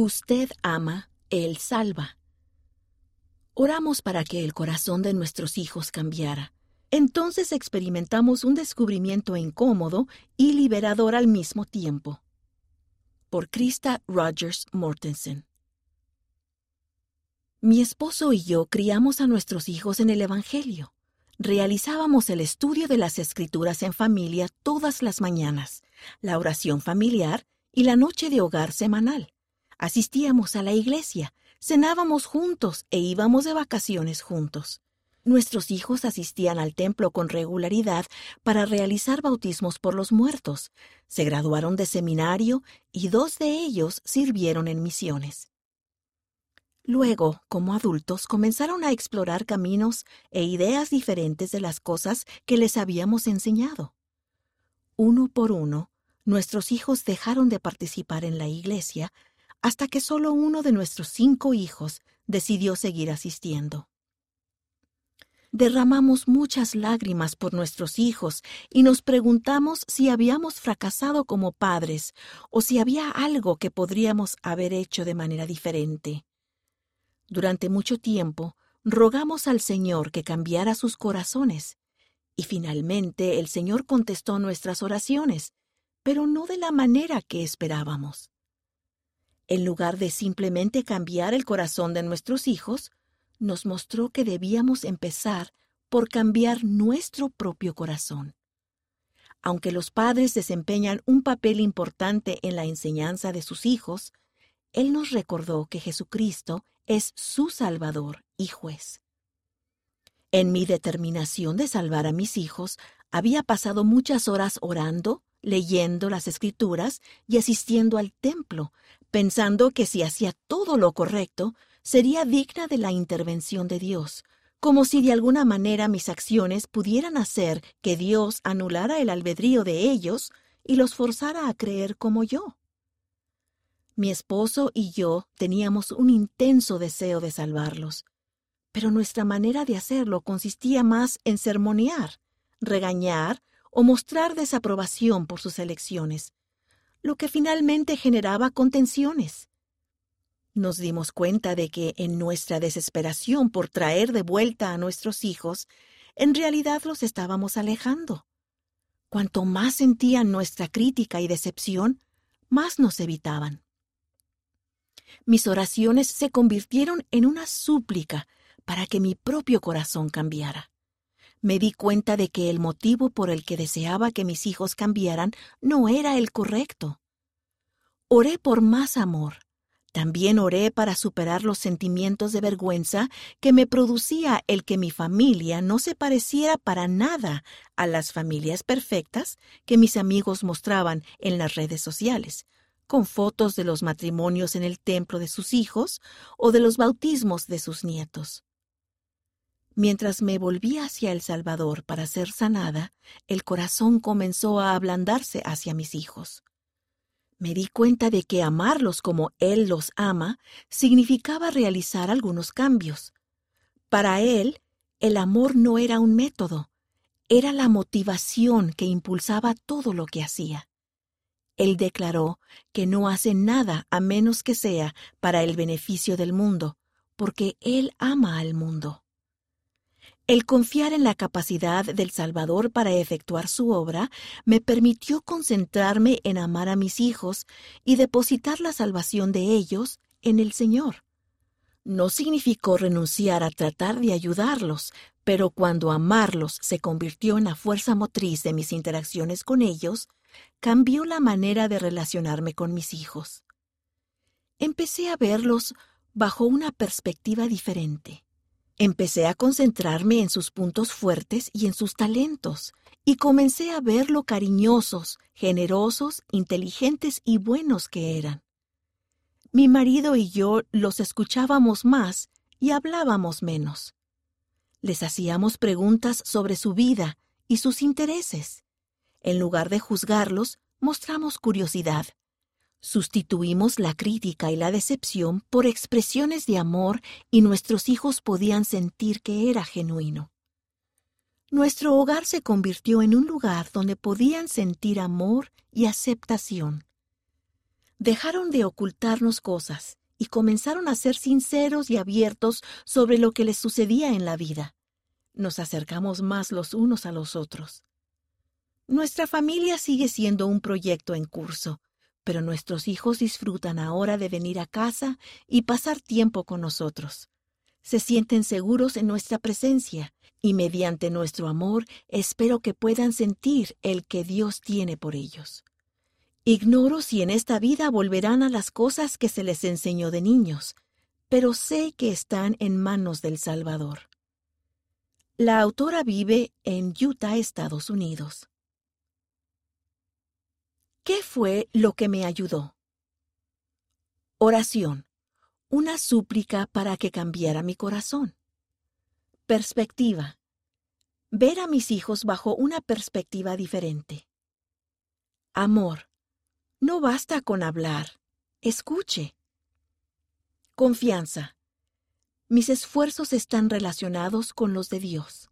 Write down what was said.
Usted ama, Él salva. Oramos para que el corazón de nuestros hijos cambiara. Entonces experimentamos un descubrimiento incómodo y liberador al mismo tiempo. Por Krista Rogers Mortensen. Mi esposo y yo criamos a nuestros hijos en el Evangelio. Realizábamos el estudio de las escrituras en familia todas las mañanas, la oración familiar y la noche de hogar semanal. Asistíamos a la iglesia, cenábamos juntos e íbamos de vacaciones juntos. Nuestros hijos asistían al templo con regularidad para realizar bautismos por los muertos, se graduaron de seminario y dos de ellos sirvieron en misiones. Luego, como adultos, comenzaron a explorar caminos e ideas diferentes de las cosas que les habíamos enseñado. Uno por uno, nuestros hijos dejaron de participar en la iglesia hasta que solo uno de nuestros cinco hijos decidió seguir asistiendo. Derramamos muchas lágrimas por nuestros hijos y nos preguntamos si habíamos fracasado como padres o si había algo que podríamos haber hecho de manera diferente. Durante mucho tiempo rogamos al Señor que cambiara sus corazones, y finalmente el Señor contestó nuestras oraciones, pero no de la manera que esperábamos. En lugar de simplemente cambiar el corazón de nuestros hijos, nos mostró que debíamos empezar por cambiar nuestro propio corazón. Aunque los padres desempeñan un papel importante en la enseñanza de sus hijos, Él nos recordó que Jesucristo es su Salvador y juez. En mi determinación de salvar a mis hijos, había pasado muchas horas orando, leyendo las escrituras y asistiendo al templo, pensando que si hacía todo lo correcto, sería digna de la intervención de Dios, como si de alguna manera mis acciones pudieran hacer que Dios anulara el albedrío de ellos y los forzara a creer como yo. Mi esposo y yo teníamos un intenso deseo de salvarlos, pero nuestra manera de hacerlo consistía más en sermonear, regañar o mostrar desaprobación por sus elecciones, lo que finalmente generaba contenciones. Nos dimos cuenta de que en nuestra desesperación por traer de vuelta a nuestros hijos, en realidad los estábamos alejando. Cuanto más sentían nuestra crítica y decepción, más nos evitaban. Mis oraciones se convirtieron en una súplica para que mi propio corazón cambiara me di cuenta de que el motivo por el que deseaba que mis hijos cambiaran no era el correcto. Oré por más amor. También oré para superar los sentimientos de vergüenza que me producía el que mi familia no se pareciera para nada a las familias perfectas que mis amigos mostraban en las redes sociales, con fotos de los matrimonios en el templo de sus hijos o de los bautismos de sus nietos. Mientras me volvía hacia El Salvador para ser sanada, el corazón comenzó a ablandarse hacia mis hijos. Me di cuenta de que amarlos como Él los ama significaba realizar algunos cambios. Para Él, el amor no era un método, era la motivación que impulsaba todo lo que hacía. Él declaró que no hace nada a menos que sea para el beneficio del mundo, porque Él ama al mundo. El confiar en la capacidad del Salvador para efectuar su obra me permitió concentrarme en amar a mis hijos y depositar la salvación de ellos en el Señor. No significó renunciar a tratar de ayudarlos, pero cuando amarlos se convirtió en la fuerza motriz de mis interacciones con ellos, cambió la manera de relacionarme con mis hijos. Empecé a verlos bajo una perspectiva diferente. Empecé a concentrarme en sus puntos fuertes y en sus talentos, y comencé a ver lo cariñosos, generosos, inteligentes y buenos que eran. Mi marido y yo los escuchábamos más y hablábamos menos. Les hacíamos preguntas sobre su vida y sus intereses. En lugar de juzgarlos, mostramos curiosidad. Sustituimos la crítica y la decepción por expresiones de amor y nuestros hijos podían sentir que era genuino. Nuestro hogar se convirtió en un lugar donde podían sentir amor y aceptación. dejaron de ocultarnos cosas y comenzaron a ser sinceros y abiertos sobre lo que les sucedía en la vida. Nos acercamos más los unos a los otros. Nuestra familia sigue siendo un proyecto en curso, pero nuestros hijos disfrutan ahora de venir a casa y pasar tiempo con nosotros. Se sienten seguros en nuestra presencia y mediante nuestro amor espero que puedan sentir el que Dios tiene por ellos. Ignoro si en esta vida volverán a las cosas que se les enseñó de niños, pero sé que están en manos del Salvador. La autora vive en Utah, Estados Unidos. ¿Qué fue lo que me ayudó? Oración. Una súplica para que cambiara mi corazón. Perspectiva. Ver a mis hijos bajo una perspectiva diferente. Amor. No basta con hablar. Escuche. Confianza. Mis esfuerzos están relacionados con los de Dios.